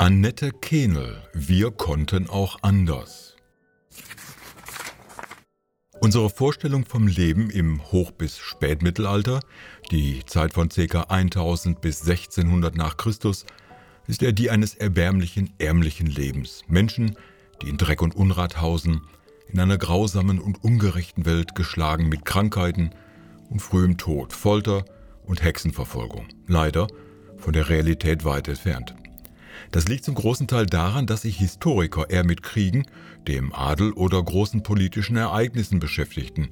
Annette Kehnel, wir konnten auch anders. Unsere Vorstellung vom Leben im Hoch- bis Spätmittelalter, die Zeit von ca. 1000 bis 1600 nach Christus, ist ja die eines erbärmlichen, ärmlichen Lebens. Menschen, die in Dreck und Unrat hausen, in einer grausamen und ungerechten Welt geschlagen mit Krankheiten und frühem Tod, Folter und Hexenverfolgung. Leider von der Realität weit entfernt. Das liegt zum großen Teil daran, dass sich Historiker eher mit Kriegen, dem Adel oder großen politischen Ereignissen beschäftigten,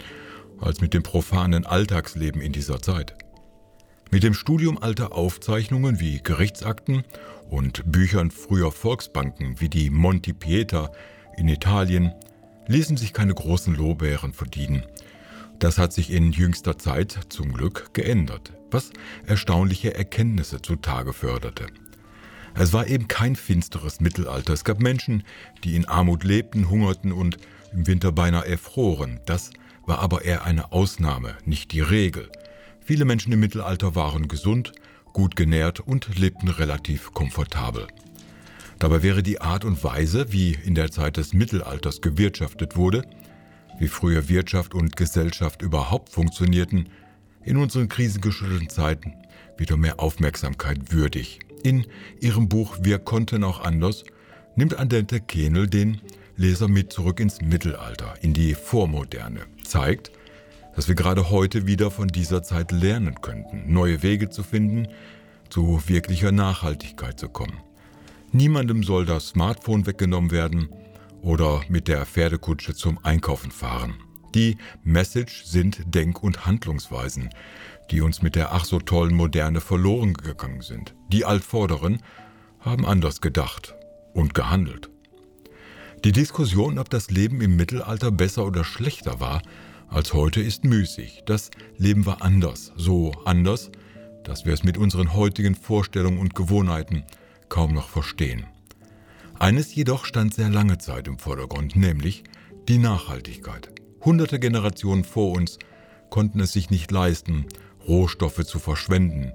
als mit dem profanen Alltagsleben in dieser Zeit. Mit dem Studium alter Aufzeichnungen wie Gerichtsakten und Büchern früher Volksbanken wie die Monti Pieta in Italien ließen sich keine großen Lorbeeren verdienen. Das hat sich in jüngster Zeit zum Glück geändert, was erstaunliche Erkenntnisse zutage förderte. Es war eben kein finsteres Mittelalter. Es gab Menschen, die in Armut lebten, hungerten und im Winter beinahe erfroren. Das war aber eher eine Ausnahme, nicht die Regel. Viele Menschen im Mittelalter waren gesund, gut genährt und lebten relativ komfortabel. Dabei wäre die Art und Weise, wie in der Zeit des Mittelalters gewirtschaftet wurde, wie früher Wirtschaft und Gesellschaft überhaupt funktionierten, in unseren krisengeschüttelten Zeiten wieder mehr Aufmerksamkeit würdig. In ihrem Buch Wir konnten auch anders nimmt Andente Kehnel den Leser mit zurück ins Mittelalter, in die Vormoderne, zeigt, dass wir gerade heute wieder von dieser Zeit lernen könnten, neue Wege zu finden, zu wirklicher Nachhaltigkeit zu kommen. Niemandem soll das Smartphone weggenommen werden oder mit der Pferdekutsche zum Einkaufen fahren. Die Message sind Denk- und Handlungsweisen, die uns mit der ach so tollen Moderne verloren gegangen sind. Die Altvorderen haben anders gedacht und gehandelt. Die Diskussion, ob das Leben im Mittelalter besser oder schlechter war als heute, ist müßig. Das Leben war anders, so anders, dass wir es mit unseren heutigen Vorstellungen und Gewohnheiten kaum noch verstehen. Eines jedoch stand sehr lange Zeit im Vordergrund, nämlich die Nachhaltigkeit. Hunderte Generationen vor uns konnten es sich nicht leisten, Rohstoffe zu verschwenden,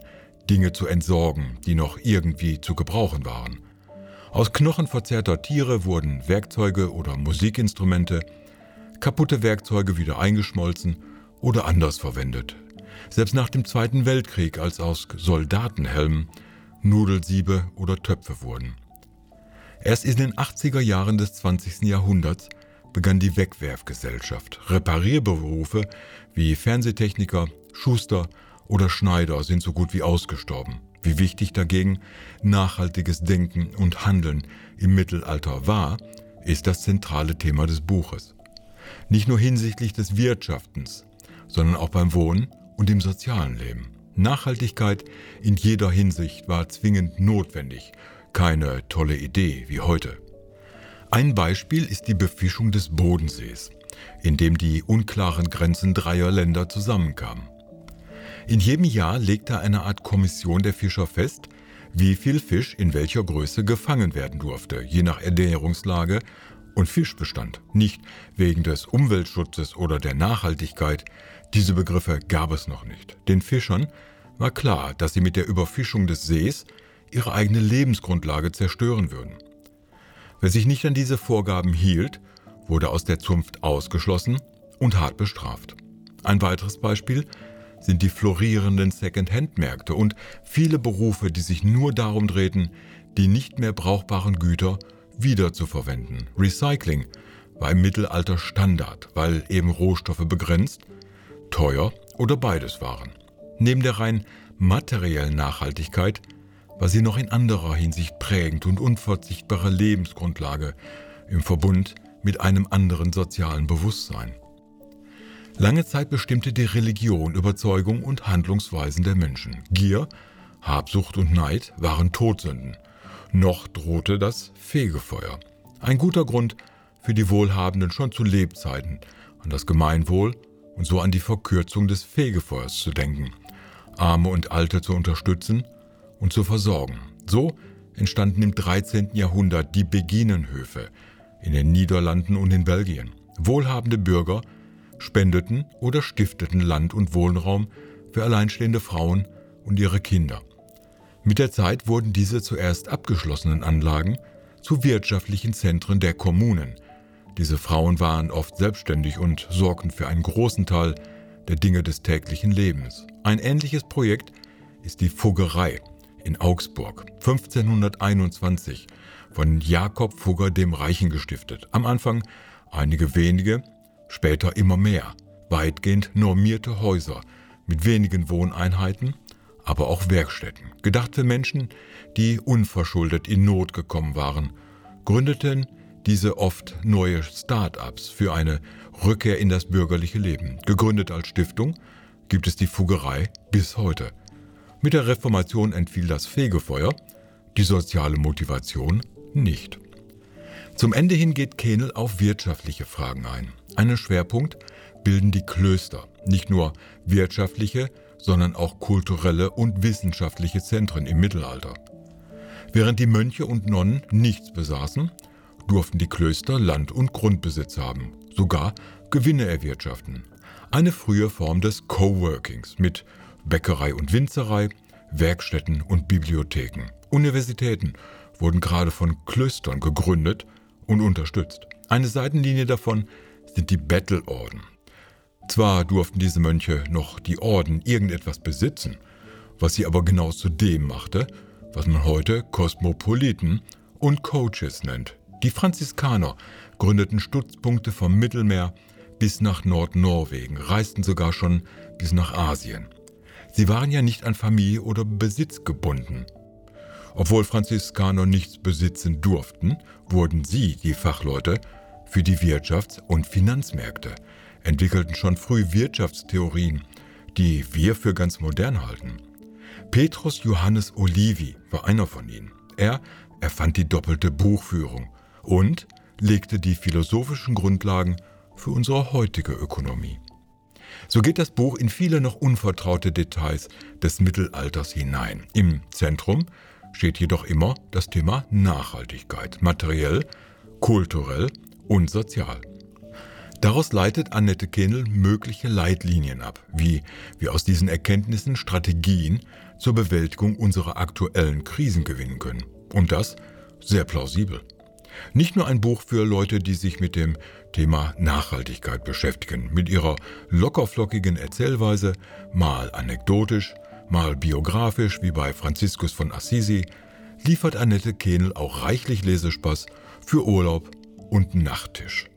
Dinge zu entsorgen, die noch irgendwie zu gebrauchen waren. Aus Knochen verzerrter Tiere wurden Werkzeuge oder Musikinstrumente, kaputte Werkzeuge wieder eingeschmolzen oder anders verwendet. Selbst nach dem Zweiten Weltkrieg, als aus Soldatenhelmen Nudelsiebe oder Töpfe wurden. Erst in den 80er Jahren des 20. Jahrhunderts begann die Wegwerfgesellschaft. Reparierberufe wie Fernsehtechniker, Schuster oder Schneider sind so gut wie ausgestorben. Wie wichtig dagegen nachhaltiges Denken und Handeln im Mittelalter war, ist das zentrale Thema des Buches. Nicht nur hinsichtlich des Wirtschaftens, sondern auch beim Wohnen und im sozialen Leben. Nachhaltigkeit in jeder Hinsicht war zwingend notwendig, keine tolle Idee wie heute. Ein Beispiel ist die Befischung des Bodensees, in dem die unklaren Grenzen dreier Länder zusammenkamen. In jedem Jahr legte eine Art Kommission der Fischer fest, wie viel Fisch in welcher Größe gefangen werden durfte, je nach Ernährungslage und Fischbestand. Nicht wegen des Umweltschutzes oder der Nachhaltigkeit, diese Begriffe gab es noch nicht. Den Fischern war klar, dass sie mit der Überfischung des Sees ihre eigene Lebensgrundlage zerstören würden. Wer sich nicht an diese Vorgaben hielt, wurde aus der Zunft ausgeschlossen und hart bestraft. Ein weiteres Beispiel sind die florierenden Second-Hand-Märkte und viele Berufe, die sich nur darum drehten, die nicht mehr brauchbaren Güter wiederzuverwenden. Recycling war im Mittelalter Standard, weil eben Rohstoffe begrenzt, teuer oder beides waren. Neben der rein materiellen Nachhaltigkeit war sie noch in anderer Hinsicht prägend und unverzichtbare Lebensgrundlage im Verbund mit einem anderen sozialen Bewusstsein. Lange Zeit bestimmte die Religion Überzeugung und Handlungsweisen der Menschen. Gier, Habsucht und Neid waren Todsünden. Noch drohte das Fegefeuer. Ein guter Grund für die Wohlhabenden schon zu Lebzeiten an das Gemeinwohl und so an die Verkürzung des Fegefeuers zu denken, Arme und Alte zu unterstützen und zu versorgen. So entstanden im 13. Jahrhundert die Beginenhöfe in den Niederlanden und in Belgien. Wohlhabende Bürger spendeten oder stifteten Land und Wohnraum für alleinstehende Frauen und ihre Kinder. Mit der Zeit wurden diese zuerst abgeschlossenen Anlagen zu wirtschaftlichen Zentren der Kommunen. Diese Frauen waren oft selbstständig und sorgten für einen großen Teil der Dinge des täglichen Lebens. Ein ähnliches Projekt ist die Fuggerei in Augsburg, 1521 von Jakob Fugger dem Reichen gestiftet. Am Anfang einige wenige, später immer mehr, weitgehend normierte Häuser mit wenigen Wohneinheiten, aber auch Werkstätten, gedacht für Menschen, die unverschuldet in Not gekommen waren, gründeten diese oft neue Start-ups für eine Rückkehr in das bürgerliche Leben. Gegründet als Stiftung gibt es die Fuggerei bis heute. Mit der Reformation entfiel das Fegefeuer, die soziale Motivation nicht. Zum Ende hin geht Kehnel auf wirtschaftliche Fragen ein. Einen Schwerpunkt bilden die Klöster, nicht nur wirtschaftliche, sondern auch kulturelle und wissenschaftliche Zentren im Mittelalter. Während die Mönche und Nonnen nichts besaßen, durften die Klöster Land und Grundbesitz haben, sogar Gewinne erwirtschaften. Eine frühe Form des Coworkings mit Bäckerei und Winzerei, Werkstätten und Bibliotheken. Universitäten wurden gerade von Klöstern gegründet und unterstützt. Eine Seitenlinie davon sind die Bettelorden. Zwar durften diese Mönche noch die Orden irgendetwas besitzen, was sie aber genau zu dem machte, was man heute Kosmopoliten und Coaches nennt. Die Franziskaner gründeten Stützpunkte vom Mittelmeer bis nach Nordnorwegen, reisten sogar schon bis nach Asien. Sie waren ja nicht an Familie oder Besitz gebunden. Obwohl Franziskaner nichts besitzen durften, wurden sie die Fachleute für die Wirtschafts- und Finanzmärkte, entwickelten schon früh Wirtschaftstheorien, die wir für ganz modern halten. Petrus Johannes Olivi war einer von ihnen. Er erfand die doppelte Buchführung und legte die philosophischen Grundlagen für unsere heutige Ökonomie. So geht das Buch in viele noch unvertraute Details des Mittelalters hinein. Im Zentrum steht jedoch immer das Thema Nachhaltigkeit, materiell, kulturell und sozial. Daraus leitet Annette Kehnel mögliche Leitlinien ab, wie wir aus diesen Erkenntnissen Strategien zur Bewältigung unserer aktuellen Krisen gewinnen können. Und das sehr plausibel. Nicht nur ein Buch für Leute, die sich mit dem Thema Nachhaltigkeit beschäftigen, mit ihrer lockerflockigen Erzählweise, mal anekdotisch, mal biografisch wie bei Franziskus von Assisi, liefert Annette Kehnel auch reichlich Lesespaß für Urlaub und Nachttisch.